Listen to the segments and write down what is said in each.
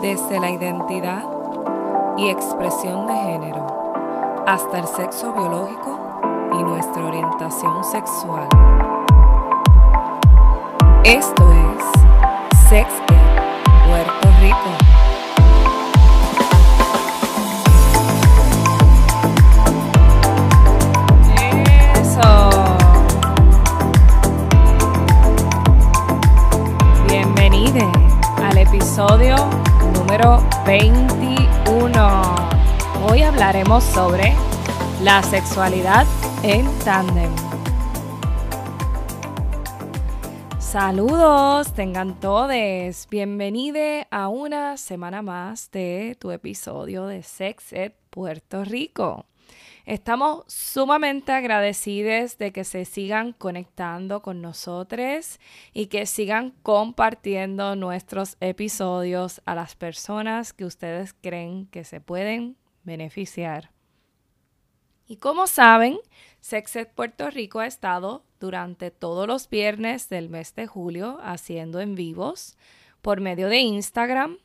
desde la identidad y expresión de género hasta el sexo biológico y nuestra orientación sexual. Esto es Sex Ed Puerto Rico. Eso. Bienvenido al episodio número 21. Hoy hablaremos sobre la sexualidad en tándem. Saludos, tengan todos. Bienvenidos a una semana más de tu episodio de Sex Ed Puerto Rico. Estamos sumamente agradecidos de que se sigan conectando con nosotros y que sigan compartiendo nuestros episodios a las personas que ustedes creen que se pueden beneficiar. Y como saben, Sexed Puerto Rico ha estado durante todos los viernes del mes de julio haciendo en vivos por medio de Instagram.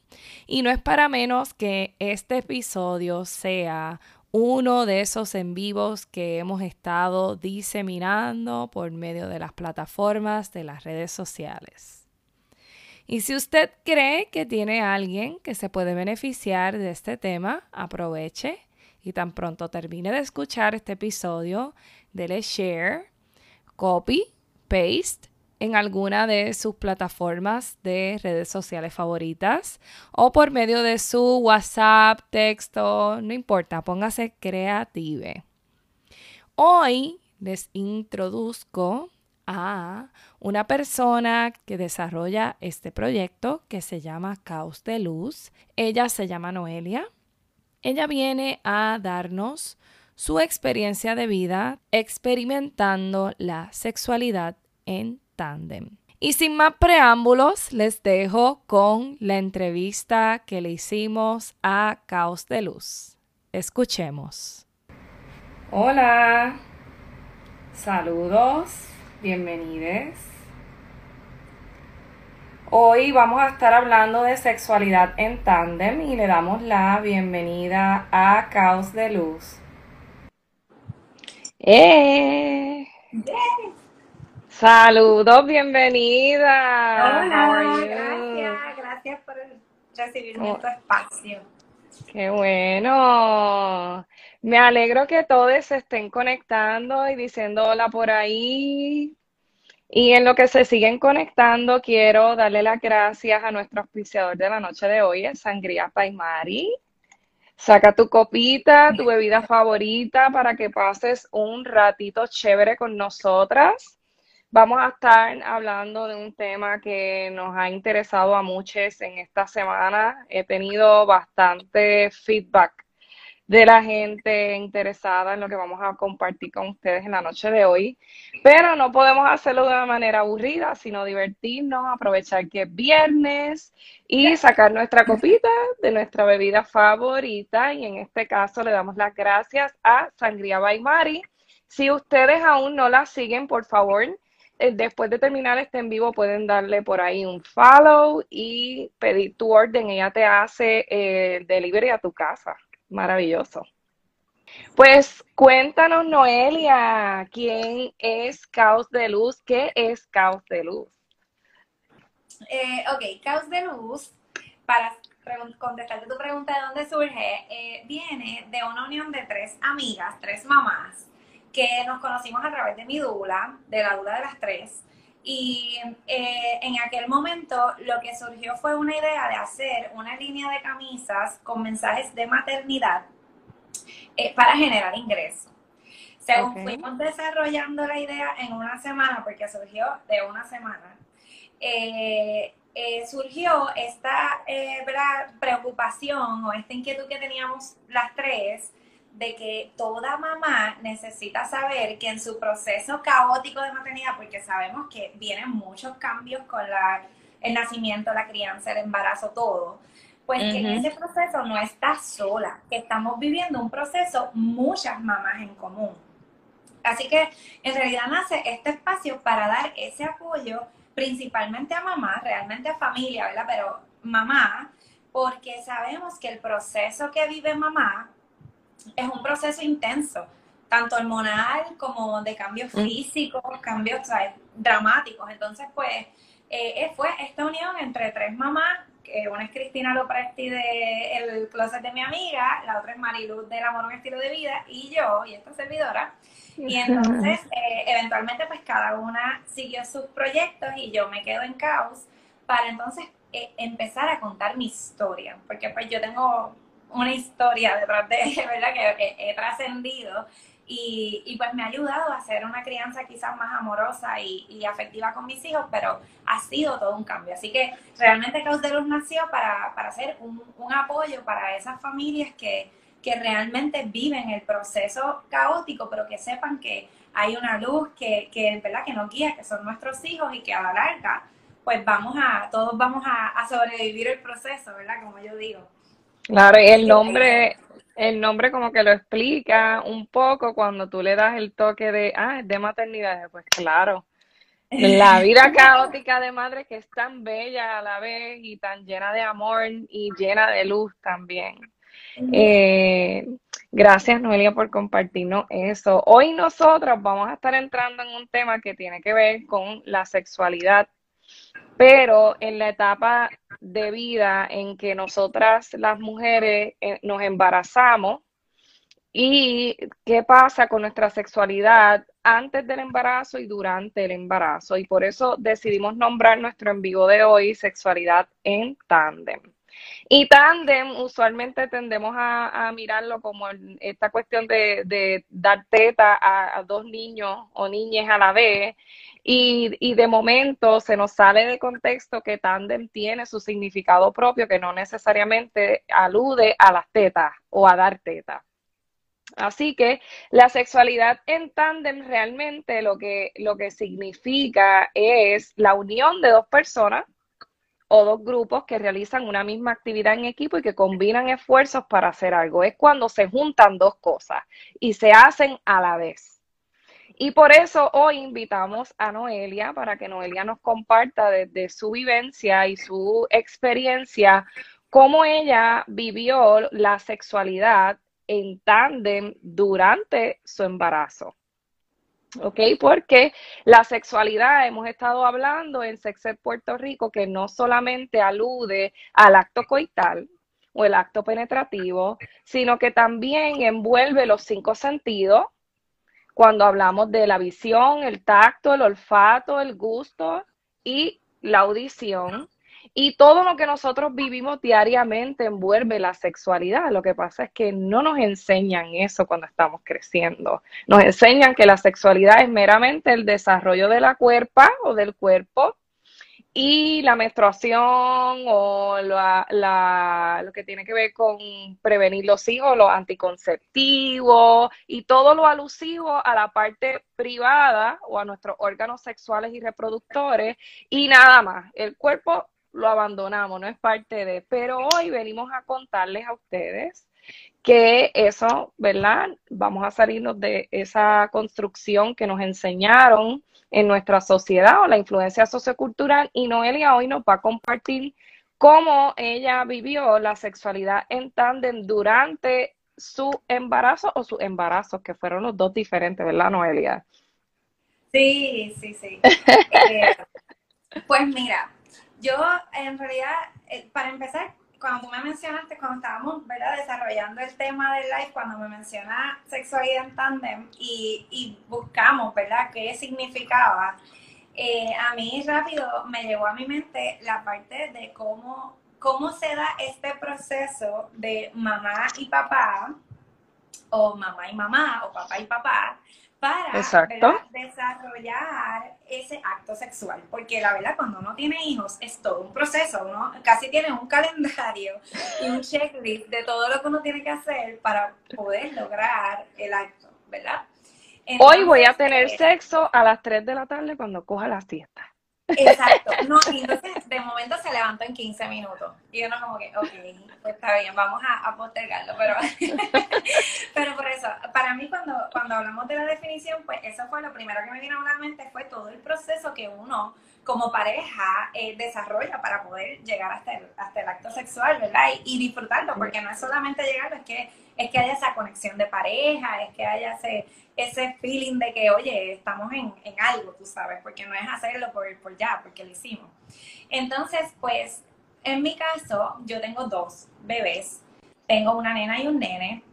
Y no es para menos que este episodio sea uno de esos en vivos que hemos estado diseminando por medio de las plataformas de las redes sociales. Y si usted cree que tiene alguien que se puede beneficiar de este tema, aproveche y tan pronto termine de escuchar este episodio, dele share, copy, paste en alguna de sus plataformas de redes sociales favoritas o por medio de su WhatsApp, texto, no importa, póngase creative. Hoy les introduzco a una persona que desarrolla este proyecto que se llama Caos de Luz. Ella se llama Noelia. Ella viene a darnos su experiencia de vida experimentando la sexualidad en tándem. Y sin más preámbulos, les dejo con la entrevista que le hicimos a Caos de Luz. Escuchemos. Hola, saludos, bienvenidos. Hoy vamos a estar hablando de sexualidad en tándem y le damos la bienvenida a Caos de Luz. ¡Eh! Saludos, bienvenida. Hola, gracias, gracias por recibirme en tu espacio. Qué bueno. Me alegro que todos se estén conectando y diciendo hola por ahí. Y en lo que se siguen conectando, quiero darle las gracias a nuestro auspiciador de la noche de hoy, el Sangría Paimari. Saca tu copita, tu bebida favorita para que pases un ratito chévere con nosotras. Vamos a estar hablando de un tema que nos ha interesado a muchos en esta semana. He tenido bastante feedback de la gente interesada en lo que vamos a compartir con ustedes en la noche de hoy. Pero no podemos hacerlo de una manera aburrida, sino divertirnos, aprovechar que es viernes y sacar nuestra copita de nuestra bebida favorita. Y en este caso le damos las gracias a Sangría by Mari. Si ustedes aún no la siguen, por favor, después de terminar este en vivo pueden darle por ahí un follow y pedir tu orden. Ella te hace el eh, delivery a tu casa. Maravilloso. Pues cuéntanos, Noelia, ¿quién es Caos de Luz? ¿Qué es Caos de Luz? Eh, ok, Caos de Luz, para contestarte tu pregunta de dónde surge, viene de una unión de tres amigas, tres mamás, que nos conocimos a través de mi dula, de la dula de las tres. Y eh, en aquel momento lo que surgió fue una idea de hacer una línea de camisas con mensajes de maternidad eh, para generar ingresos. Según fuimos desarrollando la idea en una semana, porque surgió de una semana, eh, surgió esta preocupación o esta inquietud que teníamos las tres de que toda mamá necesita saber que en su proceso caótico de maternidad, porque sabemos que vienen muchos cambios con la, el nacimiento, la crianza, el embarazo, todo, pues que en ese proceso no está sola, que estamos viviendo un proceso muchas mamás en común. Así que en realidad nace este espacio para dar ese apoyo principalmente a mamá, realmente a familia, ¿verdad? Pero mamá, porque sabemos que el proceso que vive mamá es un proceso intenso, tanto hormonal como de cambios mm. físicos, cambios dramáticos. Entonces, pues, eh, fue esta unión entre tres mamás, que una es Cristina Lopresti de El Closet de mi amiga, la otra es Mariluz del Amor Un Estilo de Vida, y yo, y esta servidora. Y entonces, eh, eventualmente, pues cada una siguió sus proyectos y yo me quedo en caos para entonces eh, empezar a contar mi historia, porque pues yo tengo una historia detrás de, ¿verdad? Que he, trascendido y, y, pues me ha ayudado a hacer una crianza quizás más amorosa y, y, afectiva con mis hijos, pero ha sido todo un cambio. Así que realmente Caos de Luz nació para, para ser un, un, apoyo para esas familias que, que realmente viven el proceso caótico, pero que sepan que hay una luz que, que, ¿verdad? que nos guía, que son nuestros hijos y que a la larga pues vamos a, todos vamos a, sobrevivir el proceso, ¿verdad? Como yo digo. Claro, y el nombre, el nombre como que lo explica un poco cuando tú le das el toque de, ah, es de maternidad, pues claro. La vida caótica de madre que es tan bella a la vez y tan llena de amor y llena de luz también. Eh, gracias Noelia por compartirnos eso. Hoy nosotros vamos a estar entrando en un tema que tiene que ver con la sexualidad pero en la etapa de vida en que nosotras las mujeres eh, nos embarazamos y qué pasa con nuestra sexualidad antes del embarazo y durante el embarazo. Y por eso decidimos nombrar nuestro en vivo de hoy Sexualidad en Tándem. Y tándem, usualmente tendemos a, mirarlo como esta cuestión de, dar teta a, dos niños o niñas a la vez. Y, de momento se nos sale de contexto que tándem tiene su significado propio, que no necesariamente alude a las tetas o a dar tetas. Así que la sexualidad en tándem realmente lo que, lo que significa es la unión de dos personas o dos grupos que realizan una misma actividad en equipo y que combinan esfuerzos para hacer algo. Es cuando se juntan dos cosas y se hacen a la vez. Y por eso hoy invitamos a Noelia para que Noelia nos comparta desde su vivencia y su experiencia cómo ella vivió la sexualidad en tándem durante su embarazo. ¿Ok? Porque la sexualidad, hemos estado hablando en Sexed Puerto Rico, que no solamente alude al acto coital o el acto penetrativo, sino que también envuelve los cinco sentidos, cuando hablamos de la visión, el tacto, el olfato, el gusto y la audición. Y todo lo que nosotros vivimos diariamente envuelve la sexualidad. Lo que pasa es que no nos enseñan eso cuando estamos creciendo. Nos enseñan que la sexualidad es meramente el desarrollo de la cuerpa o del cuerpo y la menstruación o lo que tiene que ver con prevenir los hijos, los anticonceptivos y todo lo alusivo a la parte privada o a nuestros órganos sexuales y reproductores y nada más. El cuerpo lo abandonamos, no es parte de, pero hoy venimos a contarles a ustedes que eso, ¿verdad? Vamos a salirnos de esa construcción que nos enseñaron en nuestra sociedad o la influencia sociocultural y Noelia hoy nos va a compartir cómo ella vivió la sexualidad en tándem durante su embarazo o sus embarazos, que fueron los dos diferentes, ¿verdad, Noelia? Sí, sí, sí. Eh, pues mira, yo, en realidad, eh, para empezar, cuando tú me mencionaste, cuando estábamos ¿verdad? desarrollando el tema del live, cuando me menciona sexualidad en tandem y, buscamos, ¿verdad?, qué significaba, eh, a mí rápido me llegó a mi mente la parte de cómo, cómo se da este proceso de mamá y papá, o mamá y mamá, o papá y papá, para desarrollar ese acto sexual. Porque la verdad, cuando uno tiene hijos, es todo un proceso. Uno casi tiene un calendario y un checklist de todo lo que uno tiene que hacer para poder lograr el acto, ¿verdad? Hoy voy a tener eh, sexo a las 3 de la tarde cuando coja la siesta. Exacto. No, y entonces de momento se levantó en 15 minutos. Y uno como que, ok, pues está bien, vamos a, postergarlo. Pero, pero por eso, para mí cuando, cuando hablamos de la definición, pues eso fue lo primero que me vino a la mente, fue todo el proceso que uno como pareja eh, desarrolla para poder llegar hasta el, hasta el acto sexual, ¿verdad? Y, disfrutarlo, porque no es solamente llegarlo, es que, es que haya esa conexión de pareja, es que haya ese, ese feeling de que, oye, estamos en, en algo, tú sabes, porque no es hacerlo por, por ya, porque lo hicimos. Entonces, pues, en mi caso, yo tengo dos bebés, tengo una nena y un nene.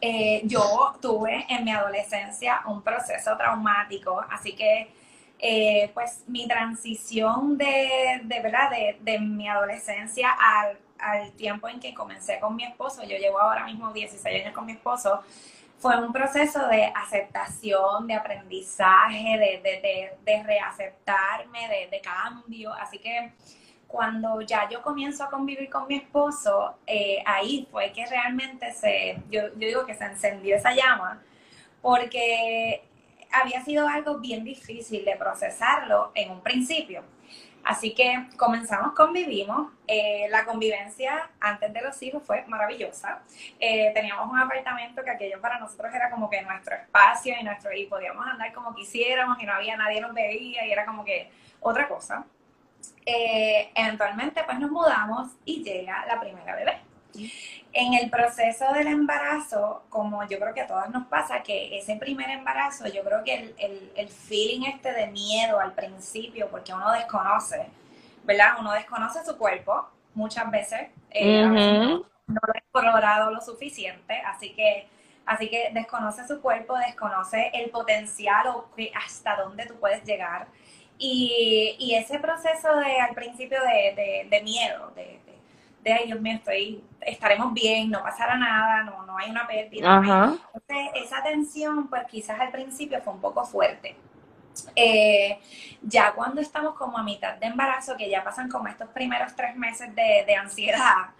Eh, yo tuve en mi adolescencia un proceso traumático, así que eh, pues mi transición de, de verdad, de, mi adolescencia al, tiempo en que comencé con mi esposo, yo llevo ahora mismo 16 años con mi esposo, fue un proceso de aceptación, de aprendizaje, de, de reaceptarme, de, cambio. Así que cuando ya yo comienzo a convivir con mi esposo, eh, ahí fue que realmente se, yo, yo digo que se encendió esa llama, porque había sido algo bien difícil de procesarlo en un principio. Así que comenzamos, convivimos. Eh, la convivencia antes de los hijos fue maravillosa. Eh, teníamos un apartamento que aquello para nosotros era como que nuestro espacio y nuestro y podíamos andar como quisiéramos y no había nadie nos veía y era como que otra cosa. Eh, eventualmente pues nos mudamos y llega la primera bebé. En el proceso del embarazo, como yo creo que a todas nos pasa, que ese primer embarazo, yo creo que el, feeling este de miedo al principio, porque uno desconoce, ¿verdad? Uno desconoce su cuerpo muchas veces, eh, no, lo he explorado lo suficiente, así que, así que desconoce su cuerpo, desconoce el potencial o hasta dónde tú puedes llegar. Y, ese proceso de al principio de, miedo, de, de, ay Dios mío, estoy, estaremos bien, no pasará nada, no, no hay una pérdida. Entonces, esa tensión, pues quizás al principio fue un poco fuerte. Eh, ya cuando estamos como a mitad de embarazo, que ya pasan como estos primeros tres meses de, ansiedad,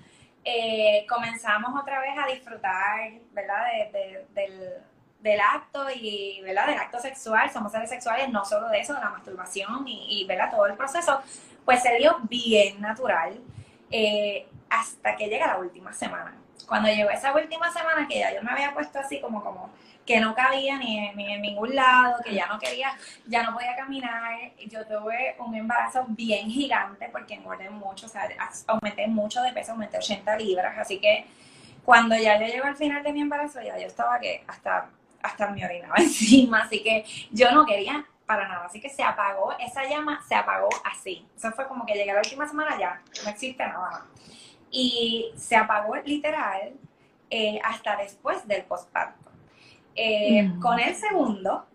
eh, comenzamos otra vez a disfrutar, ¿verdad? del, del acto y, ¿verdad? Del acto sexual, somos seres sexuales, no solo de eso, de la masturbación y, y ¿verdad? Todo el proceso, pues se dio bien natural. Eh, hasta que llega la última semana. Cuando llegó esa última semana, que ya yo me había puesto así como, como que no cabía ni, en ningún lado, que ya no quería, ya no podía caminar, yo tuve un embarazo bien gigante porque engordé mucho, o sea, aumenté mucho de peso, aumenté 80 libras, así que cuando ya yo llego al final de mi embarazo, ya yo estaba que hasta, hasta me orinaba encima, así que yo no quería para nada. Así que se apagó, esa llama se apagó así. Eso fue como que llegué la última semana ya, no existe nada Y se apagó literal eh, hasta después del postparto. Eh, mm. Con el segundo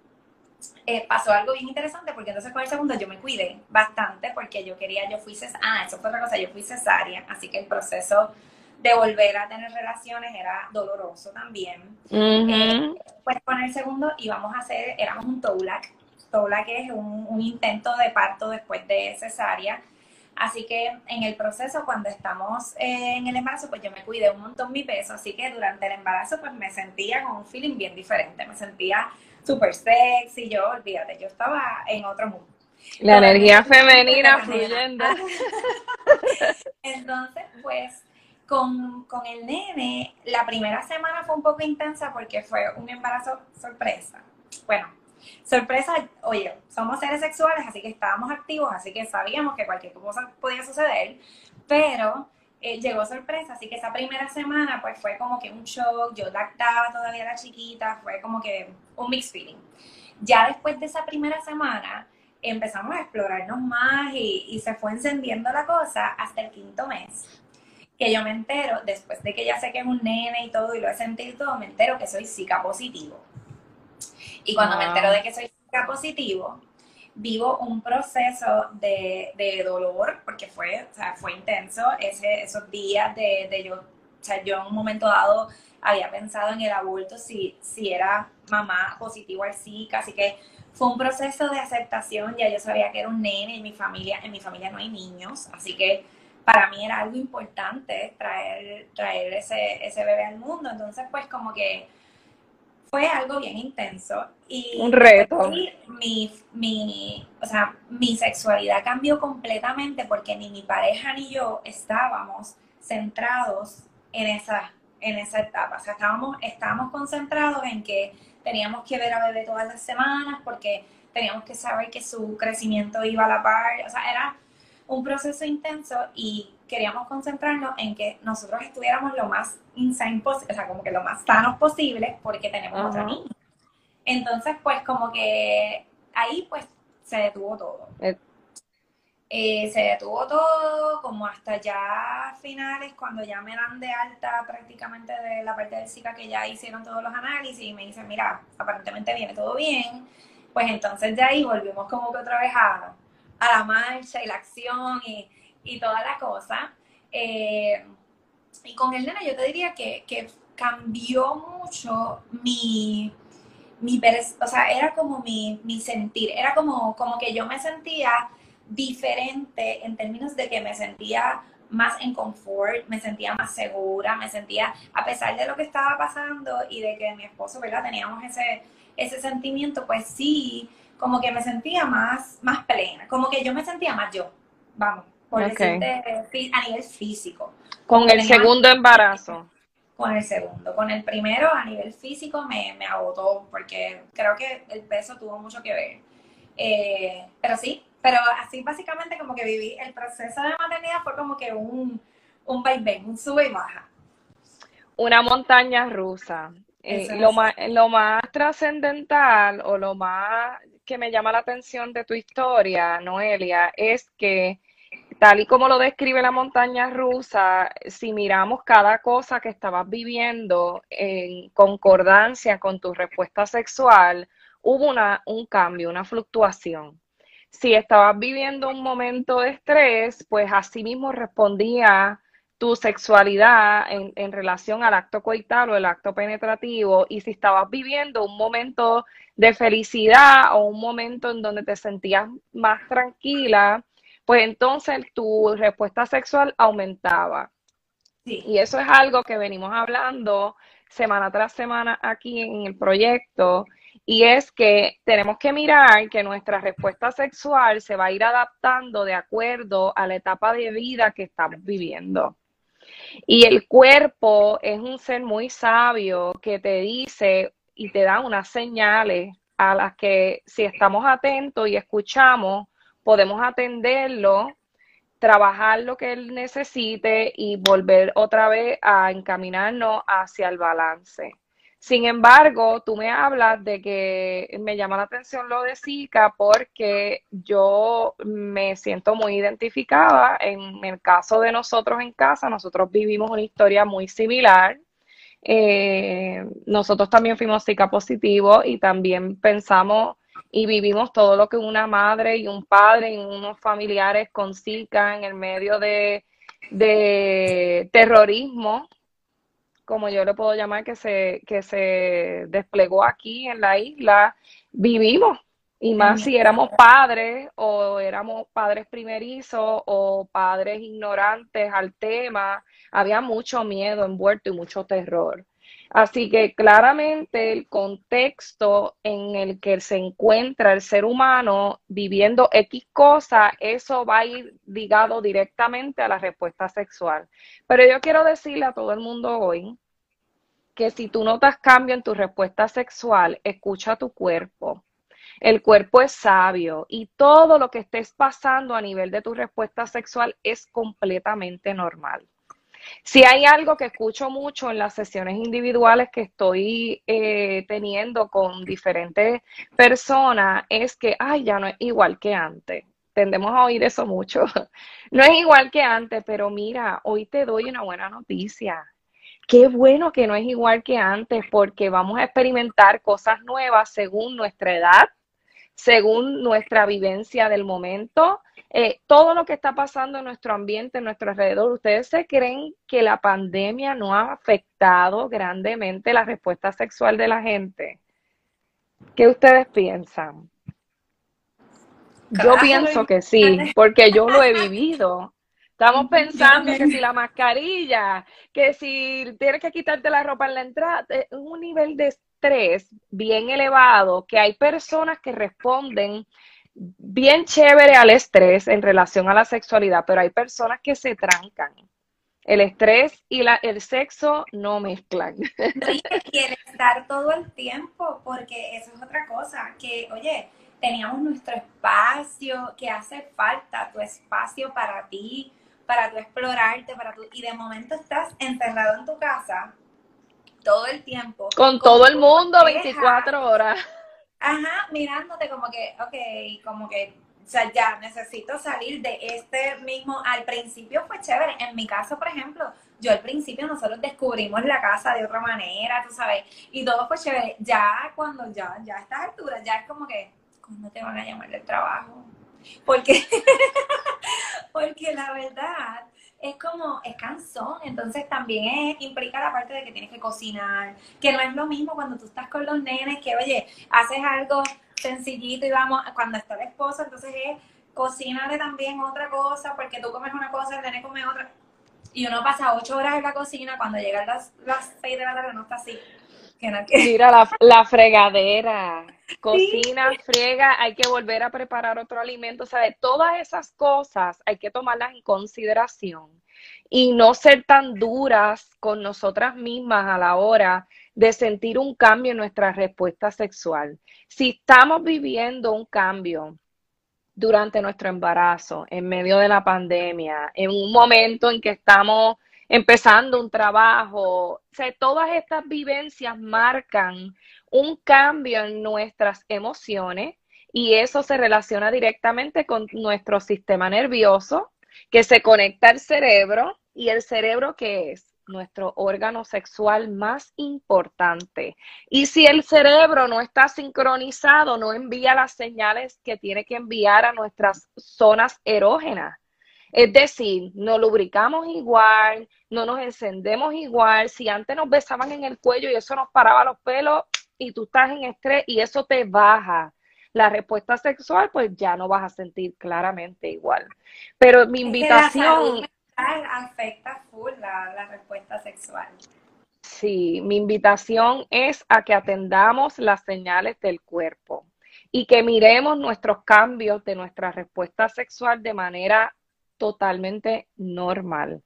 eh, pasó algo bien interesante porque entonces con el segundo yo me cuidé bastante porque yo quería, yo fui cesárea, ah, eso fue otra cosa, yo fui cesárea, así que el proceso de volver a tener relaciones era doloroso también. pues con el segundo íbamos a hacer, éramos un la que es un, intento de parto después de cesárea. Así que en el proceso, cuando estamos en el embarazo, pues yo me cuidé un montón mi peso, así que durante el embarazo pues me sentía con un feeling bien diferente, me sentía súper sexy, yo, olvídate, yo estaba en otro mundo. La energía femenina fluyendo. Entonces, pues con, con, el nene, la primera semana fue un poco intensa porque fue un embarazo sorpresa. Bueno, Sorpresa, oye, somos seres sexuales, así que estábamos activos, así que sabíamos que cualquier cosa podía suceder, pero eh, llegó sorpresa, así que esa primera semana pues fue como que un shock, yo lactaba todavía la chiquita, fue como que un mixed feeling. Ya después de esa primera semana empezamos a explorarnos más y, se fue encendiendo la cosa hasta el quinto mes que yo me entero, después de que ya sé que es un nene y todo y lo he sentido todo, me entero que soy Zika positivo. Y cuando me entero de que soy positivo, vivo un proceso de, dolor, porque fue, o sea, fue intenso ese, esos días de, de, yo, o sea, yo en un momento dado había pensado en el aborto si, si era mamá positivo al Zika, así que fue un proceso de aceptación, ya yo sabía que era un nene, en mi familia, en mi familia no hay niños, así que para mí era algo importante traer, traer ese, ese bebé al mundo, entonces pues como que fue algo bien intenso. Y un reto. Mi, mi, o sea, mi sexualidad cambió completamente porque ni mi pareja ni yo estábamos centrados en esa, en esa etapa. O sea, estábamos, estábamos concentrados en que teníamos que ver a bebé todas las semanas porque teníamos que saber que su crecimiento iba a la par, o sea, era un proceso intenso y queríamos concentrarnos en que nosotros estuviéramos lo más insane posible, o sea, como que lo más sanos posible, porque tenemos otra niña. Entonces, pues como que ahí pues se detuvo todo. Eh. Eh, se detuvo todo, como hasta ya finales, cuando ya me dan de alta prácticamente de la parte del SICA que ya hicieron todos los análisis y me dicen, mira, aparentemente viene todo bien, pues entonces de ahí volvimos como que otra vez a, a la marcha y la acción y, y toda la cosa. Eh, y con el nena yo te diría que, que cambió mucho mi, mi, o sea, era como mi, mi, sentir, era como, como que yo me sentía diferente en términos de que me sentía más en confort, me sentía más segura, me sentía, a pesar de lo que estaba pasando y de que mi esposo, ¿verdad? Teníamos ese, ese sentimiento, pues sí, como que me sentía más, más plena, como que yo me sentía más yo, vamos, por decirte, a nivel físico. Con el segundo embarazo. Con el segundo. Con el primero, a nivel físico, me, me agotó, porque creo que el peso tuvo mucho que ver. Eh, pero sí, pero así básicamente como que viví el proceso de maternidad fue como que un, un vaivén, un sube y baja. Una montaña rusa. Eh, lo, más, lo más trascendental o lo más que me llama la atención de tu historia, Noelia, es que tal y como lo describe la montaña rusa, si miramos cada cosa que estabas viviendo en concordancia con tu respuesta sexual, hubo una, un cambio, una fluctuación. Si estabas viviendo un momento de estrés, pues así mismo respondía tu sexualidad en, en, relación al acto coital o el acto penetrativo y si estabas viviendo un momento de felicidad o un momento en donde te sentías más tranquila, pues entonces tu respuesta sexual aumentaba. Y eso es algo que venimos hablando semana tras semana aquí en el proyecto y es que tenemos que mirar que nuestra respuesta sexual se va a ir adaptando de acuerdo a la etapa de vida que estamos viviendo. Y el cuerpo es un ser muy sabio que te dice y te da unas señales a las que si estamos atentos y escuchamos, podemos atenderlo, trabajar lo que él necesite y volver otra vez a encaminarnos hacia el balance. Sin embargo, tú me hablas de que me llama la atención lo de Zika porque yo me siento muy identificada. En el caso de nosotros en casa, nosotros vivimos una historia muy similar. Eh, nosotros también fuimos Zika positivos y también pensamos y vivimos todo lo que una madre y un padre y unos familiares con Zika en el medio de, de terrorismo como yo le puedo llamar, que se, que se desplegó aquí en la isla, vivimos. Y más si éramos padres o éramos padres primerizos o padres ignorantes al tema, había mucho miedo envuelto y mucho terror. Así que claramente el contexto en el que se encuentra el ser humano viviendo X cosa, eso va a ir ligado directamente a la respuesta sexual. Pero yo quiero decirle a todo el mundo hoy que si tú notas cambio en tu respuesta sexual, escucha tu cuerpo. El cuerpo es sabio y todo lo que estés pasando a nivel de tu respuesta sexual es completamente normal. Si hay algo que escucho mucho en las sesiones individuales que estoy eh, teniendo con diferentes personas, es que, ay, ya no es igual que antes. Tendemos a oír eso mucho. No es igual que antes, pero mira, hoy te doy una buena noticia. Qué bueno que no es igual que antes, porque vamos a experimentar cosas nuevas según nuestra edad, según nuestra vivencia del momento, eh, todo lo que está pasando en nuestro ambiente, en nuestro alrededor. ¿Ustedes se creen que la pandemia no ha afectado grandemente la respuesta sexual de la gente? ¿Qué ustedes piensan? Yo pienso que sí, porque yo lo he vivido. Estamos pensando que si la mascarilla, que si tienes que quitarte la ropa en la entrada, es un nivel de estrés bien elevado, que hay personas que responden bien chévere al estrés en relación a la sexualidad, pero hay personas que se trancan. El estrés y la, el sexo no mezclan. Y estar todo el tiempo, porque eso es otra cosa, que, oye, teníamos nuestro espacio, que hace falta tu espacio para ti, para tu explorarte, para tu, y de momento estás encerrado en tu casa todo el tiempo. Con, todo el mundo 24 horas. Ajá, mirándote como que, ok, como que, o sea, ya necesito salir de este mismo, al principio fue chévere, en mi caso, por ejemplo, yo al principio nosotros descubrimos la casa de otra manera, tú sabes, y todo fue chévere, ya cuando ya, ya a estas alturas, ya es como que, ¿cómo te van a llamar del trabajo? Porque, porque la verdad es como, es cansón, entonces también implica la parte de que tienes que cocinar, que no es lo mismo cuando tú estás con los nenes, que oye, haces algo sencillito y vamos, cuando está el esposo, entonces es cocínale también otra cosa, porque tú comes una cosa, el nene come otra, y uno pasa ocho horas en la cocina, cuando llegan las, las seis de la tarde no está así. Mira, la, la fregadera, cocina, friega, hay que volver a preparar otro alimento, o sea, de todas esas cosas hay que tomarlas en consideración y no ser tan duras con nosotras mismas a la hora de sentir un cambio en nuestra respuesta sexual. Si estamos viviendo un cambio durante nuestro embarazo, en medio de la pandemia, en un momento en que estamos empezando un trabajo. O sea, todas estas vivencias marcan un cambio en nuestras emociones y eso se relaciona directamente con nuestro sistema nervioso que se conecta al cerebro y el cerebro que es nuestro órgano sexual más importante. Y si el cerebro no está sincronizado, no envía las señales que tiene que enviar a nuestras zonas erógenas. Es decir, no lubricamos igual, no nos encendemos igual. Si antes nos besaban en el cuello y eso nos paraba los pelos y tú estás en estrés y eso te baja la respuesta sexual, pues ya no vas a sentir claramente igual. Pero mi invitación... afecta full la, la respuesta sexual. Sí, mi invitación es a que atendamos las señales del cuerpo y que miremos nuestros cambios de nuestra respuesta sexual de manera totalmente normal.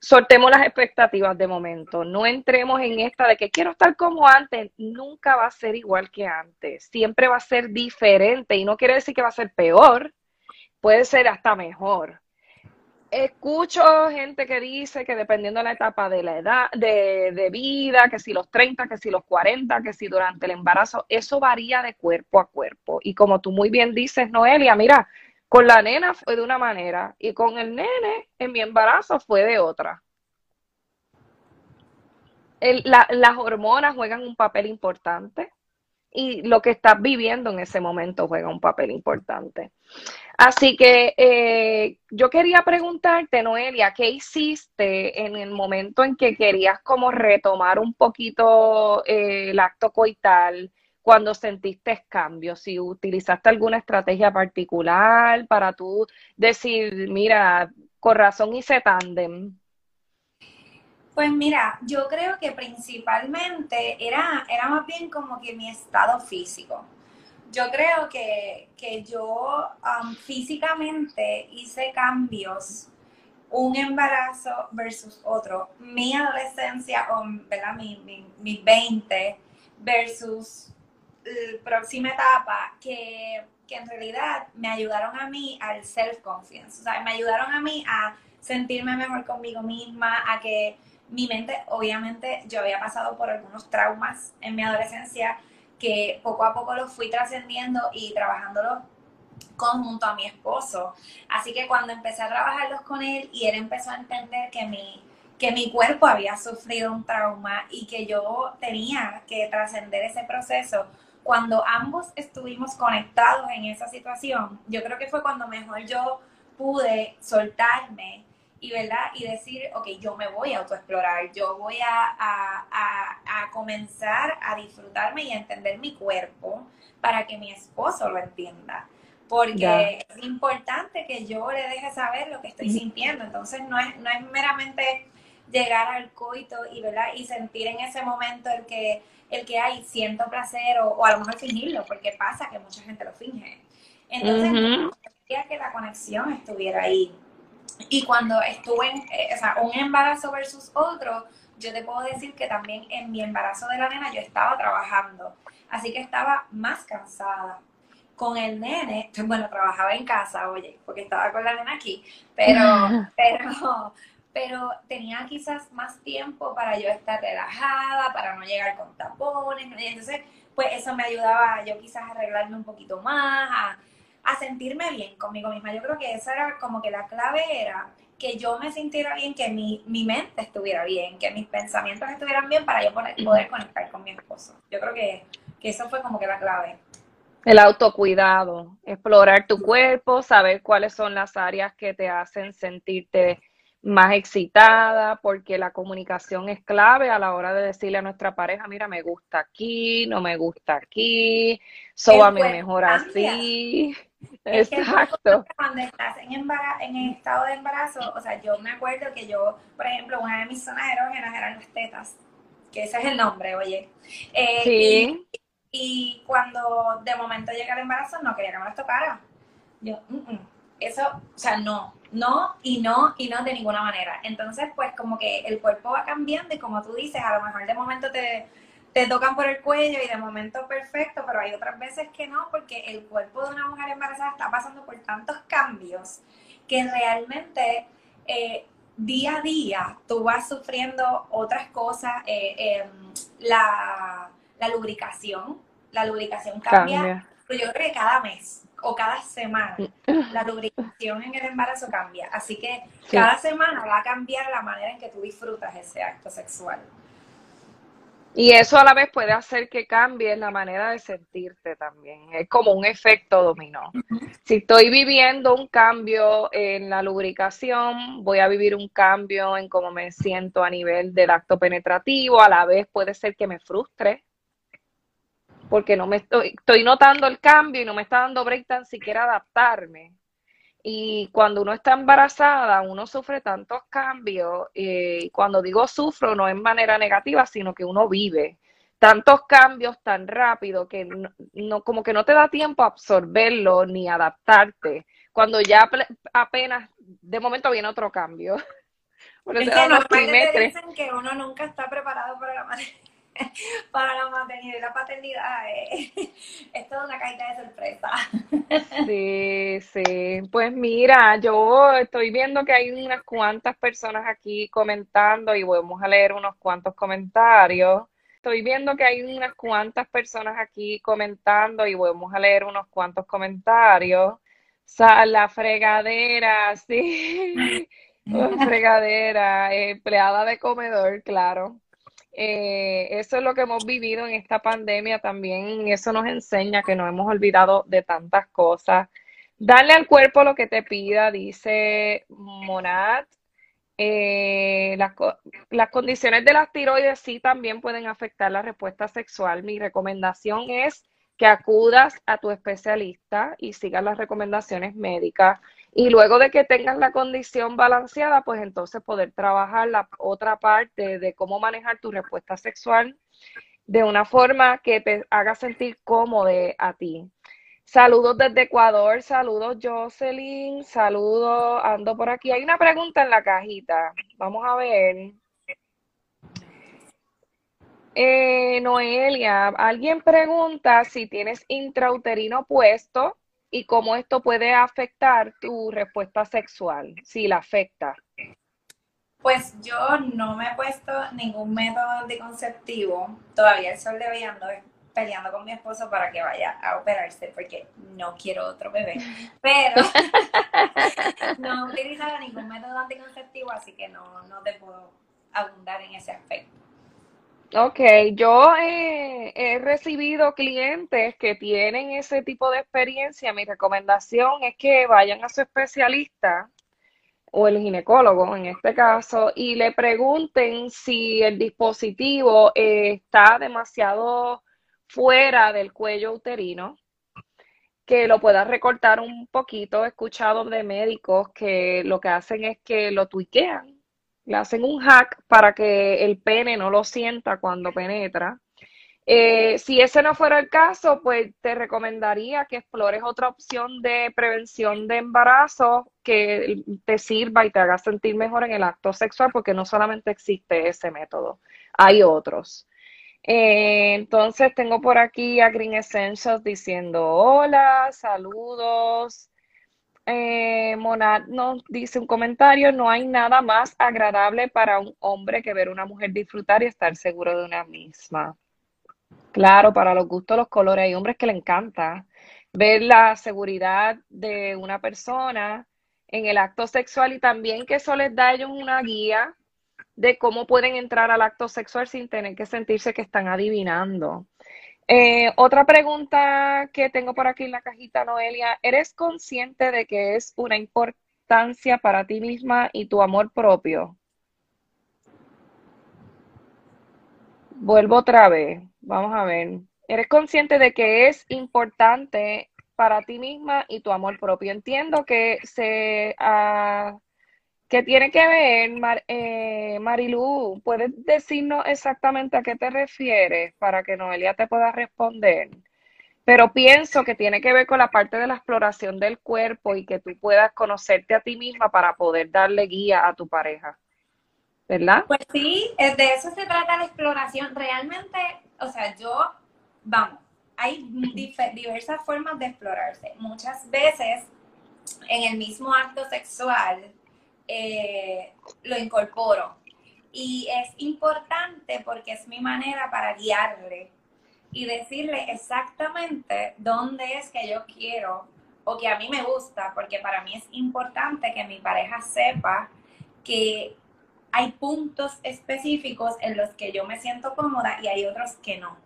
Sortemos las expectativas de momento, no entremos en esta de que quiero estar como antes, nunca va a ser igual que antes, siempre va a ser diferente y no quiere decir que va a ser peor, puede ser hasta mejor. Escucho gente que dice que dependiendo de la etapa de la edad, de, de vida, que si los 30, que si los 40, que si durante el embarazo, eso varía de cuerpo a cuerpo. Y como tú muy bien dices, Noelia, mira, con la nena fue de una manera y con el nene en mi embarazo fue de otra. las hormonas juegan un papel importante y lo que estás viviendo en ese momento juega un papel importante. Así que eh, yo quería preguntarte, Noelia, ¿qué hiciste en el momento en que querías como retomar un poquito eh, el acto coital? Cuando sentiste cambios, si utilizaste alguna estrategia particular para tú decir, mira, con razón hice tándem. Pues mira, yo creo que principalmente era, era más bien como que mi estado físico. Yo creo que, yo um, físicamente hice cambios, un embarazo versus otro. Mi adolescencia, o ¿verdad? Mi, mi, mis 20 versus próxima etapa que, que, en realidad me ayudaron a mí al self-confidence, o sea, me ayudaron a mí a sentirme mejor conmigo misma, a que mi mente, obviamente, yo había pasado por algunos traumas en mi adolescencia que poco a poco los fui trascendiendo y trabajándolo conjunto a mi esposo. Así que cuando empecé a trabajarlos con él y él empezó a entender que mi, que mi cuerpo había sufrido un trauma y que yo tenía que trascender ese proceso, cuando ambos estuvimos conectados en esa situación, yo creo que fue cuando mejor yo pude soltarme y, ¿verdad? y decir, ok, yo me voy a autoexplorar, yo voy a, a, a, comenzar a disfrutarme y a entender mi cuerpo para que mi esposo lo entienda. Porque es importante que yo le deje saber lo que estoy sintiendo. Entonces no es, no es meramente llegar al coito y, ¿verdad? y sentir en ese momento el que el que hay siento placer o, a lo mejor fingirlo, porque pasa que mucha gente lo finge. Entonces, quería que la conexión estuviera ahí. Y cuando estuve en, eh, o sea, un embarazo versus otro, yo te puedo decir que también en mi embarazo de la nena yo estaba trabajando, así que estaba más cansada, con el nene, bueno, trabajaba en casa, oye, porque estaba con la nena aquí, pero, pero, pero tenía quizás más tiempo para yo estar relajada, para no llegar con tapones, y entonces, pues eso me ayudaba yo quizás a arreglarme un poquito más, a, a sentirme bien conmigo misma. Yo creo que esa era como que la clave era que yo me sintiera bien, que mi, mi mente estuviera bien, que mis pensamientos estuvieran bien para yo poder, poder conectar con mi esposo. Yo creo que, que eso fue como que la clave. El autocuidado, explorar tu cuerpo, saber cuáles son las áreas que te hacen sentirte más excitada, porque la comunicación es clave a la hora de decirle a nuestra pareja, mira, me gusta aquí, no me gusta aquí, sóbame mejor así. Exacto. cuando estás en, en estado de embarazo, o sea, yo me acuerdo que yo, por ejemplo, una de mis zonas erógenas eran las tetas, que ese es el nombre, oye. Eh, sí. Y, cuando de momento llega el embarazo, no quería que me las tocara. Yo, eso, o sea, no, no y no y no de ninguna manera. Entonces, pues como que el cuerpo va cambiando y como tú dices, a lo mejor de momento te te tocan por el cuello y de momento perfecto, pero hay otras veces que no, porque el cuerpo de una mujer embarazada está pasando por tantos cambios que realmente eh, día a día tú vas sufriendo otras cosas. Eh, em, la, lubricación, la lubricación cambia, pero yo creo que cada mes o cada semana la lubricación en el embarazo cambia. Así que cada semana va a cambiar la manera en que tú disfrutas ese acto sexual. Y eso a la vez puede hacer que cambie la manera de sentirte también. Es como un efecto dominó. Si estoy viviendo un cambio en la lubricación, voy a vivir un cambio en cómo me siento a nivel del acto penetrativo. A la vez puede ser que me frustre porque no me estoy, estoy notando el cambio y no me está dando break tan siquiera adaptarme. Y cuando uno está embarazada, uno sufre tantos cambios. Eh, y cuando digo sufro, no en manera negativa, sino que uno vive tantos cambios tan rápido que no, como que no te da tiempo a absorberlo ni adaptarte. Cuando ya apenas de momento viene otro cambio. es que dicen que uno nunca está preparado para la para y la paternidad eh, es, toda una caída de sorpresa. Sí, sí. Pues mira, yo estoy viendo que hay unas cuantas personas aquí comentando y vamos a leer unos cuantos comentarios. Estoy viendo que hay unas cuantas personas aquí comentando y vamos a leer unos cuantos comentarios. la fregadera, sí. fregadera, empleada de comedor, claro. Eh, eso es lo que hemos vivido en esta pandemia también. Eso nos enseña que no hemos olvidado de tantas cosas. Darle al cuerpo lo que te pida, dice Monat. Eh, las, las, condiciones de las tiroides sí también pueden afectar la respuesta sexual. Mi recomendación es que acudas a tu especialista y sigas las recomendaciones médicas. Y luego de que tengas la condición balanceada, pues entonces poder trabajar la otra parte de cómo manejar tu respuesta sexual de una forma que te haga sentir cómodo a ti. Saludos desde Ecuador, saludos Jocelyn, saludos, ando por aquí. Hay una pregunta en la cajita, vamos a ver. Eh, Noelia, alguien pregunta si tienes intrauterino puesto y cómo esto puede afectar tu respuesta sexual, si la afecta. Pues yo no me he puesto ningún método anticonceptivo. Todavía el sol de hoy ando peleando con mi esposo para que vaya a operarse porque no quiero otro bebé. Pero no he utilizado ningún método anticonceptivo, así que no, no te puedo abundar en ese aspecto. Ok, yo he recibido clientes que tienen ese tipo de experiencia. Mi recomendación es que vayan a su especialista o el ginecólogo en este caso y le pregunten si el dispositivo eh, está demasiado fuera del cuello uterino, que lo pueda recortar un poquito. He escuchado de médicos que lo que hacen es que lo tuiquean le hacen un hack para que el pene no lo sienta cuando penetra. Eh, si ese no fuera el caso, pues te recomendaría que explores otra opción de prevención de embarazo que te sirva y te haga sentir mejor en el acto sexual, porque no solamente existe ese método, hay otros. Eh, entonces tengo por aquí a Green Essentials diciendo hola, saludos. Eh, Monad nos dice un comentario, no hay nada más agradable para un hombre que ver una mujer disfrutar y estar seguro de una misma. Claro, para los gustos, los colores, hay hombres que le encanta ver la seguridad de una persona en el acto sexual y también que eso les da a ellos una guía de cómo pueden entrar al acto sexual sin tener que sentirse que están adivinando. Eh, otra pregunta que tengo por aquí en la cajita, Noelia, ¿eres consciente de que es una importancia para ti misma y tu amor propio? Vuelvo otra vez, vamos a ver. ¿Eres consciente de que es importante para ti misma y tu amor propio? Entiendo que se... Uh, ¿Qué tiene que ver, eh, Marilu? ¿Puedes decirnos exactamente a qué te refieres para que Noelia te pueda responder? Pero pienso que tiene que ver con la parte de la exploración del cuerpo y que tú puedas conocerte a ti misma para poder darle guía a tu pareja. ¿Verdad? Pues sí, de eso se trata la exploración. Realmente, o sea, yo, vamos, hay diversas formas de explorarse. Muchas veces en el mismo acto sexual eh, lo incorporo. Y es importante porque es mi manera para guiarle y decirle exactamente dónde es que yo quiero o que a mí me gusta, porque para mí es importante que mi pareja sepa que hay puntos específicos en los que yo me siento cómoda y hay otros que no.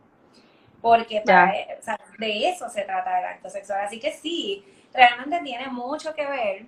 Porque e, de eso se trata el acto sexual. Así que sí, realmente tiene mucho que ver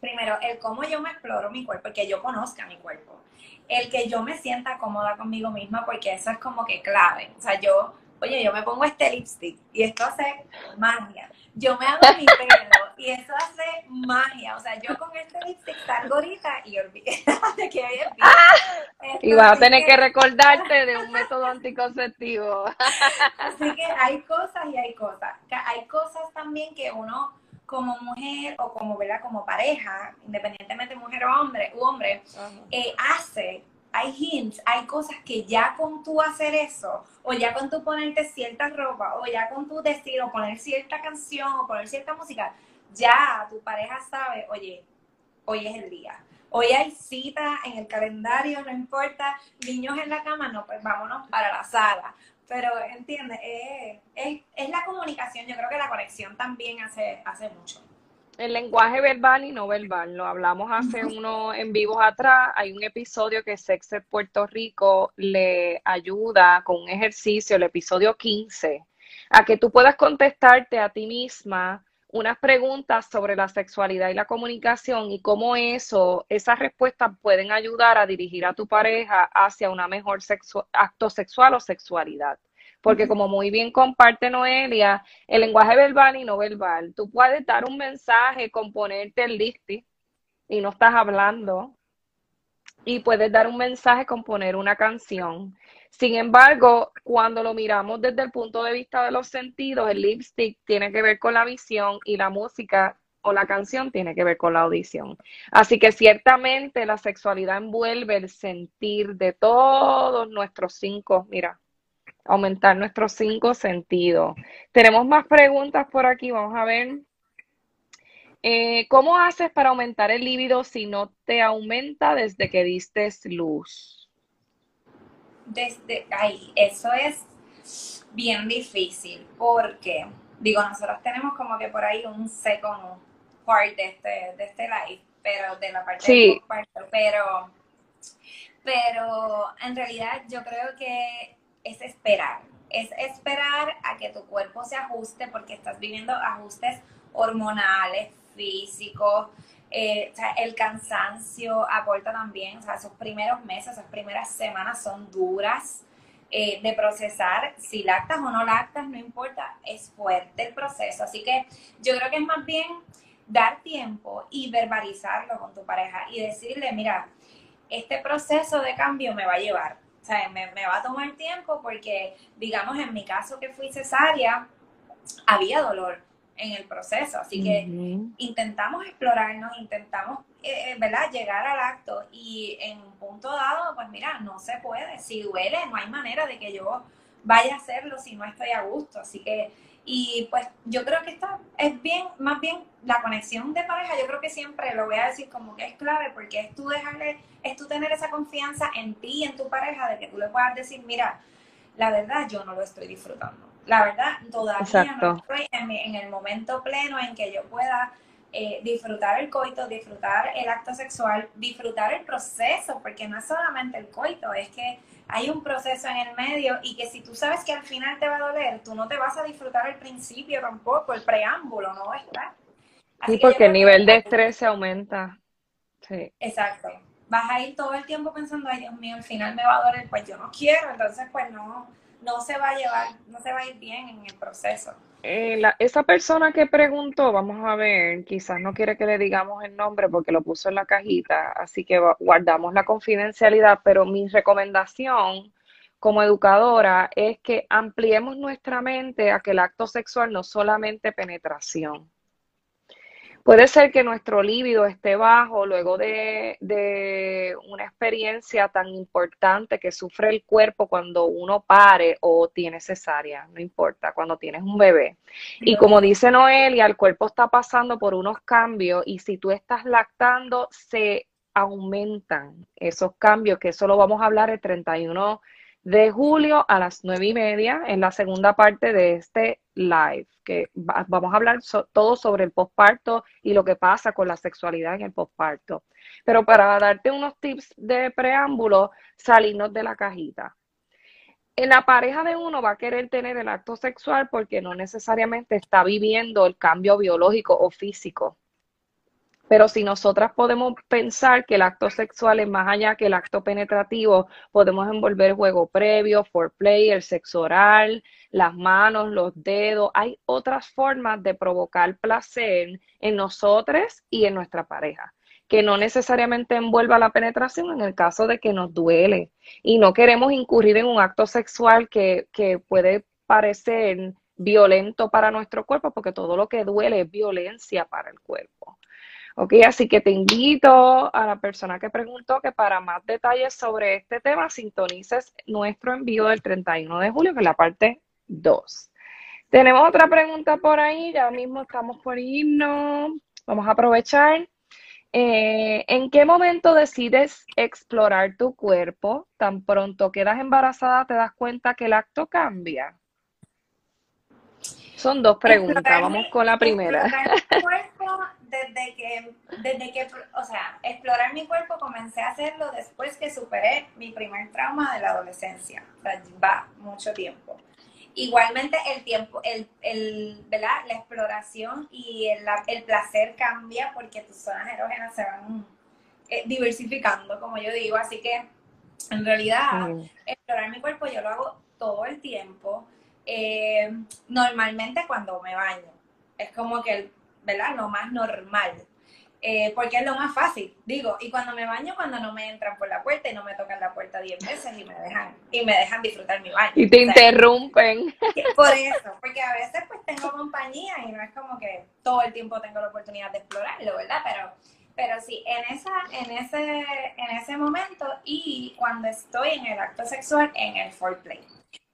primero, el cómo yo me exploro mi cuerpo, el que yo conozca mi cuerpo, el que yo me sienta cómoda conmigo misma, porque eso es como que clave. O sea, yo, oye, yo me pongo este lipstick y esto hace magia. Yo me hago mi pelo y eso hace magia. O sea, yo con este lipstick salgo ahorita y olvidé de que hoy es Y vas a tener que, recordarte de un método anticonceptivo. Así que hay cosas y hay cosas. Hay cosas también que uno como mujer o como, ¿verdad? como pareja, independientemente mujer o hombre, u hombre, eh, hace, hay hints, hay cosas que ya con tú hacer eso, o ya con tú ponerte cierta ropa, o ya con tú decir, o poner cierta canción, o poner cierta música, ya tu pareja sabe, oye, hoy es el día. Hoy hay cita en el calendario, no importa, niños en la cama, no, pues vámonos para la sala pero entiende, es, la comunicación, yo creo que la conexión también hace, hace mucho. El lenguaje verbal y no verbal, lo hablamos hace unos en vivos atrás, hay un episodio que Sexet Puerto Rico le ayuda con un ejercicio, el episodio 15, a que tú puedas contestarte a ti misma unas preguntas sobre la sexualidad y la comunicación y cómo eso, esas respuestas pueden ayudar a dirigir a tu pareja hacia una mejor acto sexual o sexualidad. Porque como muy bien comparte Noelia, el lenguaje verbal y no verbal, tú puedes dar un mensaje con ponerte el listi y no estás hablando, y puedes dar un mensaje con poner una canción. Sin embargo, cuando lo miramos desde el punto de vista de los sentidos, el lipstick tiene que ver con la visión y la música o la canción tiene que ver con la audición. Así que ciertamente la sexualidad envuelve el sentir de todos nuestros cinco, mira, aumentar nuestros cinco sentidos. Tenemos más preguntas por aquí, vamos a ver. Eh, ¿Cómo haces para aumentar el líbido si no te aumenta desde que diste luz? Desde ahí, eso es bien difícil porque, digo, nosotros tenemos como que por ahí un second part de este, de este live, pero de la parte sí. pero, pero en realidad yo creo que es esperar, es esperar a que tu cuerpo se ajuste porque estás viviendo ajustes hormonales, físico, eh, el cansancio aporta también, o sea, esos primeros meses, esas primeras semanas son duras eh, de procesar, si lactas o no lactas, no importa, es fuerte el proceso, así que yo creo que es más bien dar tiempo y verbalizarlo con tu pareja y decirle, mira, este proceso de cambio me va a llevar, o sea, me, me va a tomar tiempo porque, digamos, en mi caso que fui cesárea, había dolor, en el proceso. Así que intentamos explorarnos, intentamos eh, ¿verdad? Llegar al acto y en un punto dado, pues mira, no se puede. Si duele, no hay manera de que yo vaya a hacerlo si no estoy a gusto. Así que, y pues yo creo que esto es bien, más bien la conexión de pareja, yo creo que siempre lo voy a decir como que es clave porque es tú dejarle, es tú tener esa confianza en ti y en tu pareja de que tú le puedas decir, mira, la verdad yo no lo estoy disfrutando. La verdad todavía no estoy en, en el momento pleno en que yo pueda eh, disfrutar el coito, disfrutar el acto sexual, disfrutar el proceso, porque no es solamente el coito, es que hay un proceso en el medio y que si tú sabes que al final te va a doler, tú no te vas a disfrutar el principio tampoco, el preámbulo, ¿no? ¿Está? sí, porque el nivel de estrés se aumenta. Sí. Exacto. Vas a ir todo el tiempo pensando, ay Dios mío, al final me va a doler, pues yo no quiero, entonces pues no, no se va a llevar, no se va a ir bien en el proceso. Eh, esa persona que preguntó, vamos a ver, quizás no quiere que le digamos el nombre porque lo puso en la cajita, así que guardamos la confidencialidad, pero mi recomendación como educadora es que ampliemos nuestra mente a que el acto sexual no solamente penetración. Puede ser que nuestro líbido esté bajo luego de, una experiencia tan importante que sufre el cuerpo cuando uno pare o tiene cesárea, no importa, cuando tienes un bebé. Y como dice Noelia, el cuerpo está pasando por unos cambios y si tú estás lactando, se aumentan esos cambios, que eso lo vamos a hablar el 31 de julio a las nueve y media en la segunda parte de este live, que vamos a hablar todo sobre el posparto y lo que pasa con la sexualidad en el posparto. Pero para darte unos tips de preámbulo, salirnos de la cajita. En la pareja de uno va a querer tener el acto sexual porque no necesariamente está viviendo el cambio biológico o físico. Pero si nosotras podemos pensar que el acto sexual es más allá que el acto penetrativo, podemos envolver juego previo, foreplay, el sexo oral, las manos, los dedos. Hay otras formas de provocar placer en nosotros y en nuestra pareja que no necesariamente envuelva la penetración en el caso de que nos duele y no queremos incurrir en un acto sexual que, que puede parecer violento para nuestro cuerpo porque todo lo que duele es violencia para el cuerpo. Ok, así que te invito a la persona que preguntó que para más detalles sobre este tema sintonices nuestro envío del 31 de julio, que es la parte 2. Tenemos otra pregunta por ahí, ya mismo estamos por irnos, vamos a aprovechar. Eh, ¿En qué momento decides explorar tu cuerpo? Tan pronto quedas embarazada, te das cuenta que el acto cambia. Son dos preguntas, vamos con la primera. desde que, desde que, o sea, explorar mi cuerpo comencé a hacerlo después que superé mi primer trauma de la adolescencia. O sea, va mucho tiempo. Igualmente el tiempo, el, el, ¿verdad? la exploración y el, el placer cambia porque tus zonas erógenas se van eh, diversificando, como yo digo. Así que en realidad explorar mi cuerpo yo lo hago todo el tiempo. Eh, normalmente cuando me baño. Es como que ¿verdad? Lo más normal. Eh, porque es lo más fácil, digo, y cuando me baño, cuando no me entran por la puerta y no me tocan la puerta diez veces y me dejan, y me dejan disfrutar mi baño. Y te interrumpen. Por eso, porque a veces pues tengo compañía y no es como que todo el tiempo tengo la oportunidad de explorarlo, ¿verdad? Pero, pero sí, en esa, en ese, en ese momento y cuando estoy en el acto sexual, en el foreplay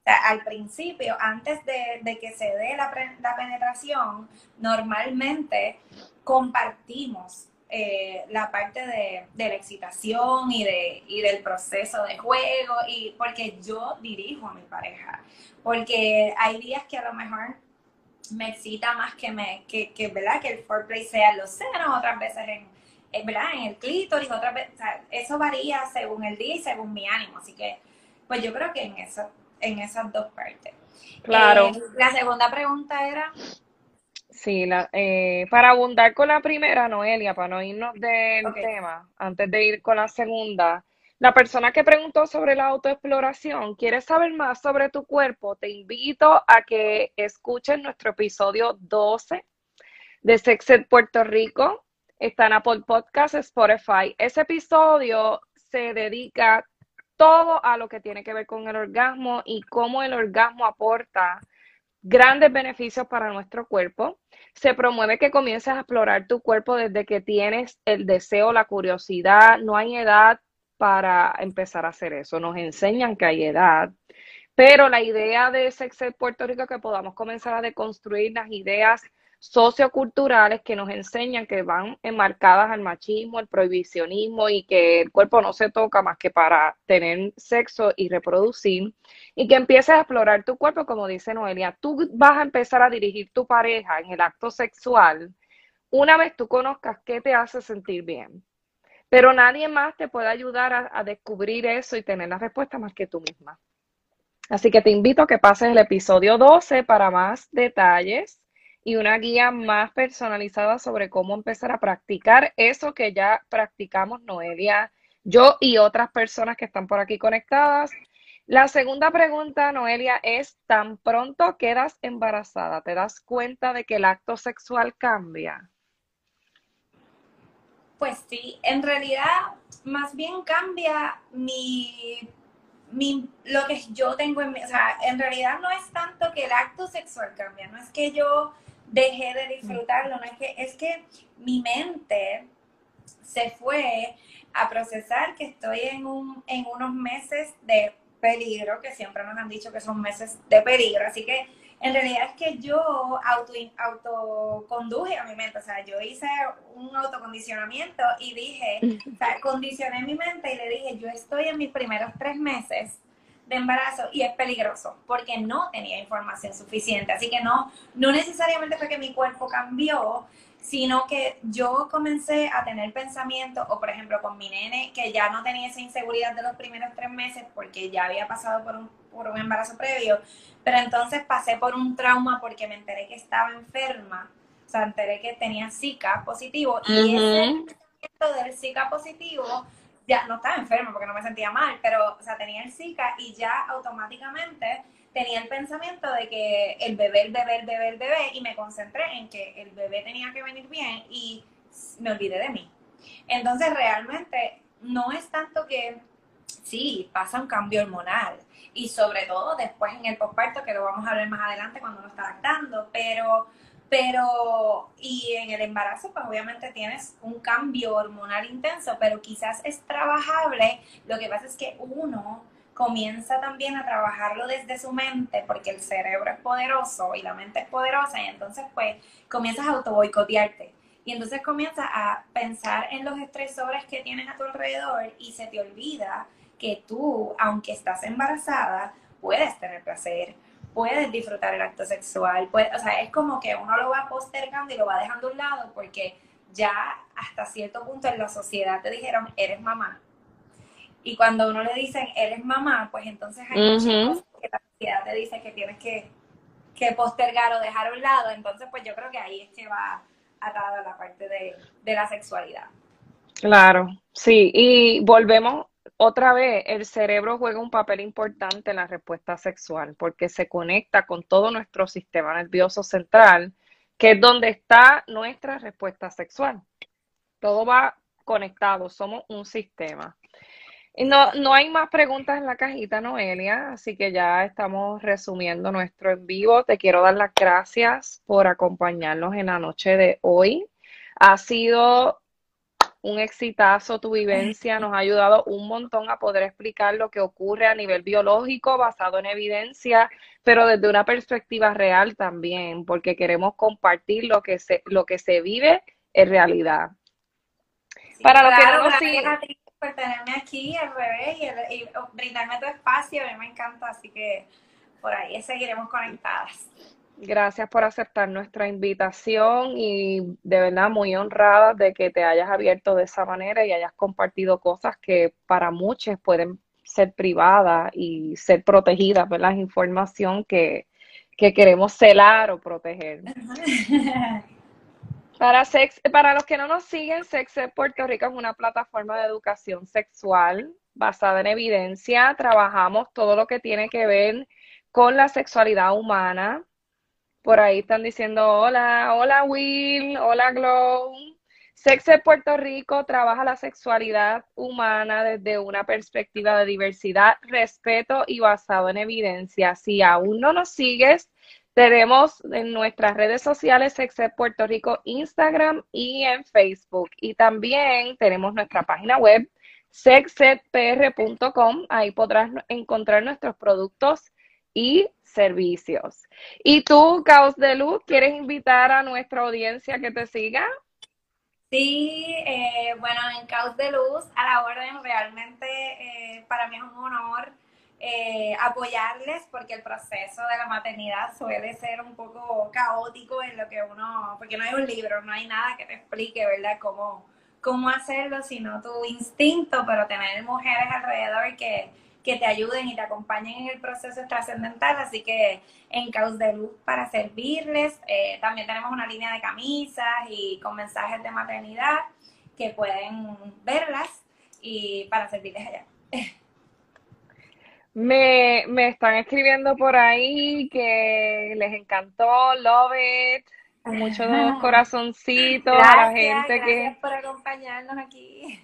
al principio, antes de, que se dé la, penetración, normalmente compartimos eh, la parte de, la excitación y, de, del proceso de juego, y porque yo dirijo a mi pareja, porque hay días que a lo mejor me excita más que, me, que, ¿verdad? que el foreplay sea en los senos, otras veces en, en el clítoris, otras veces, eso varía según el día y según mi ánimo, así que pues yo creo que en eso en esas dos partes. Claro. Eh, la segunda pregunta era... Sí, la, eh, para abundar con la primera, Noelia, para no irnos del tema, antes de ir con la segunda, la persona que preguntó sobre la autoexploración, ¿quieres saber más sobre tu cuerpo? Te invito a que escuches nuestro episodio 12 de Sexed Puerto Rico. Está en Apple Podcast, Spotify. Ese episodio se dedica todo a lo que tiene que ver con el orgasmo y cómo el orgasmo aporta grandes beneficios para nuestro cuerpo. Se promueve que comiences a explorar tu cuerpo desde que tienes el deseo, la curiosidad. No hay edad para empezar a hacer eso. Nos enseñan que hay edad. Pero la idea de Sex Puerto Rico es que podamos comenzar a deconstruir las ideas socioculturales que nos enseñan que van enmarcadas al machismo, el prohibicionismo y que el cuerpo no se toca más que para tener sexo y reproducir y que empieces a explorar tu cuerpo, como dice Noelia, tú vas a empezar a dirigir tu pareja en el acto sexual una vez tú conozcas qué te hace sentir bien. Pero nadie más te puede ayudar a, a descubrir eso y tener la respuesta más que tú misma. Así que te invito a que pases el episodio 12 para más detalles y una guía más personalizada sobre cómo empezar a practicar eso que ya practicamos Noelia, yo y otras personas que están por aquí conectadas. La segunda pregunta, Noelia, es, ¿tan pronto quedas embarazada? ¿Te das cuenta de que el acto sexual cambia? Pues sí, en realidad más bien cambia mi, mi, lo que yo tengo en mi, o sea, en realidad no es tanto que el acto sexual cambia, no es que yo dejé de disfrutarlo, no es que, es que mi mente se fue a procesar que estoy en, un, en unos meses de peligro, que siempre nos han dicho que son meses de peligro, así que en realidad es que yo auto, autoconduje a mi mente, o sea, yo hice un autocondicionamiento y dije, o sea, condicioné mi mente y le dije, yo estoy en mis primeros tres meses de embarazo y es peligroso porque no tenía información suficiente. Así que no, no necesariamente fue que mi cuerpo cambió, sino que yo comencé a tener pensamiento, o por ejemplo con mi nene, que ya no tenía esa inseguridad de los primeros tres meses porque ya había pasado por un, por un embarazo previo, pero entonces pasé por un trauma porque me enteré que estaba enferma, o sea, enteré que tenía Zika positivo y ese pensamiento del Zika positivo ya no estaba enferma porque no me sentía mal, pero, o sea, tenía el Zika y ya automáticamente tenía el pensamiento de que el bebé, el bebé, el bebé, el bebé, y me concentré en que el bebé tenía que venir bien y me olvidé de mí. Entonces, realmente, no es tanto que sí, pasa un cambio hormonal y sobre todo después en el posparto, que lo vamos a ver más adelante cuando uno está lactando, pero pero, y en el embarazo, pues obviamente tienes un cambio hormonal intenso, pero quizás es trabajable. Lo que pasa es que uno comienza también a trabajarlo desde su mente, porque el cerebro es poderoso y la mente es poderosa, y entonces pues comienzas a autoboicotearte. Y entonces comienzas a pensar en los estresores que tienes a tu alrededor y se te olvida que tú, aunque estás embarazada, puedes tener placer, puedes disfrutar el acto sexual. o sea, es como que uno lo va postergando y lo va dejando a un lado porque ya hasta cierto punto en la sociedad te dijeron, eres mamá. Y cuando uno le dicen, eres mamá, pues entonces hay muchas cosas que la sociedad te dice que tienes que, que, postergar o dejar a un lado. Entonces, pues yo creo que ahí es que va atada la parte de, de la sexualidad. Claro, sí. Y volvemos otra vez, el cerebro juega un papel importante en la respuesta sexual porque se conecta con todo nuestro sistema nervioso central, que es donde está nuestra respuesta sexual. Todo va conectado, somos un sistema. No, no hay más preguntas en la cajita, Noelia, así que ya estamos resumiendo nuestro en vivo. Te quiero dar las gracias por acompañarnos en la noche de hoy. Ha sido un exitazo tu vivencia, nos ha ayudado un montón a poder explicar lo que ocurre a nivel biológico basado en evidencia, pero desde una perspectiva real también, porque queremos compartir lo que se, lo que se vive en realidad. Para los que no nos siguen por tenerme aquí al revés y, y brindarme tu espacio, a mí me encanta, así que por ahí seguiremos conectadas. Gracias por aceptar nuestra invitación y de verdad muy honrada de que te hayas abierto de esa manera y hayas compartido cosas que para muchos pueden ser privadas y ser protegidas, ¿verdad? Información que, que queremos celar o proteger. Para, sex, para los que no nos siguen, Sex Puerto Rico es una plataforma de educación sexual basada en evidencia. Trabajamos todo lo que tiene que ver con la sexualidad humana, por ahí están diciendo hola, hola Will, hola Glow. Sex en Puerto Rico trabaja la sexualidad humana desde una perspectiva de diversidad, respeto y basado en evidencia. Si aún no nos sigues, Tenemos en nuestras redes sociales Sexed Puerto Rico, Instagram y en Facebook. Y también tenemos nuestra página web sexedpr.com. Ahí podrás encontrar nuestros productos y servicios. ¿Y tú, Caos de Luz, quieres invitar a nuestra audiencia que te siga? Sí, eh, bueno, en Caos de Luz, a la orden, realmente eh, para mí es un honor eh, apoyarles porque el proceso de la maternidad suele ser un poco caótico en lo que uno, porque no hay un libro, no hay nada que te explique, ¿verdad?, cómo, cómo hacerlo, sino tu instinto, pero tener mujeres alrededor que, que te ayuden y te acompañen en el proceso es trascendental, así que en Caos de Luz para servirles, eh, también tenemos una línea de camisas y con mensajes de maternidad que pueden verlas y para servirles allá. Me, me están escribiendo por ahí que les encantó, love it, muchos corazoncitos a la gente que... Gracias por acompañarnos aquí.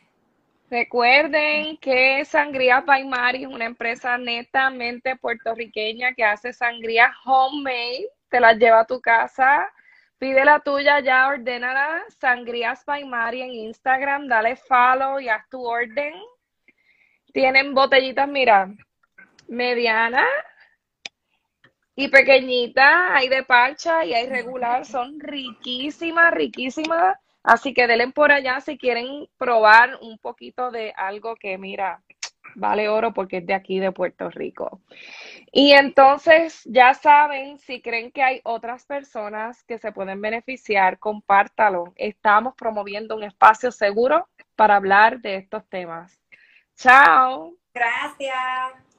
Recuerden que Sangría by Mari es una empresa netamente puertorriqueña que hace sangría homemade, te la lleva a tu casa, pide la tuya ya, ordénala, Sangrías by Mari en Instagram, dale follow y haz tu orden. Tienen botellitas, mira, mediana y pequeñita, hay de parcha y hay regular, son riquísimas, riquísimas. Así que denle por allá si quieren probar un poquito de algo que, mira, vale oro porque es de aquí, de Puerto Rico. Y entonces, ya saben, si creen que hay otras personas que se pueden beneficiar, compártalo. Estamos promoviendo un espacio seguro para hablar de estos temas. Chao. Gracias.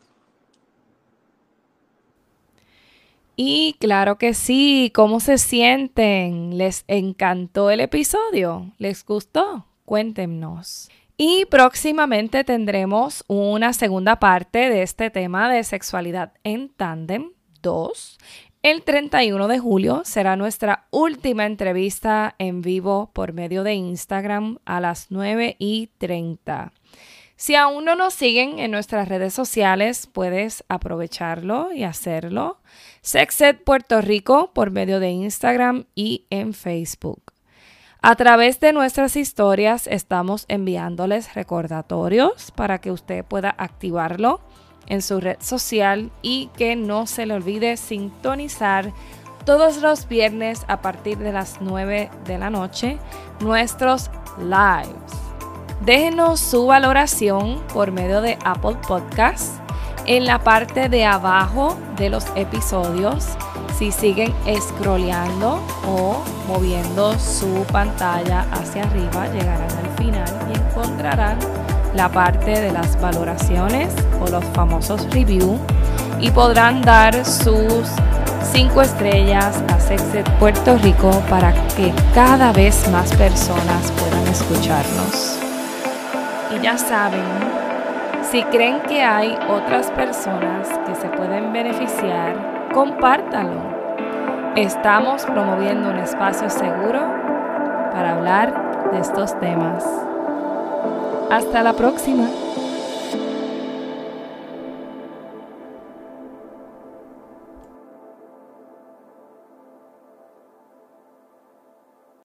Y claro que sí, ¿cómo se sienten? ¿Les encantó el episodio? ¿Les gustó? Cuéntenos. Y próximamente tendremos una segunda parte de este tema de sexualidad en tándem 2. El 31 de julio será nuestra última entrevista en vivo por medio de Instagram a las 9 y 30. Si aún no nos siguen en nuestras redes sociales, puedes aprovecharlo y hacerlo. Sexed Puerto Rico por medio de Instagram y en Facebook. A través de nuestras historias estamos enviándoles recordatorios para que usted pueda activarlo en su red social y que no se le olvide sintonizar todos los viernes a partir de las 9 de la noche nuestros lives. Déjenos su valoración por medio de Apple Podcasts en la parte de abajo de los episodios. Si siguen scrolleando o moviendo su pantalla hacia arriba, llegarán al final y encontrarán la parte de las valoraciones o los famosos reviews y podrán dar sus cinco estrellas a Sexed Puerto Rico para que cada vez más personas puedan escucharnos. Ya saben, si creen que hay otras personas que se pueden beneficiar, compártanlo. Estamos promoviendo un espacio seguro para hablar de estos temas. Hasta la próxima.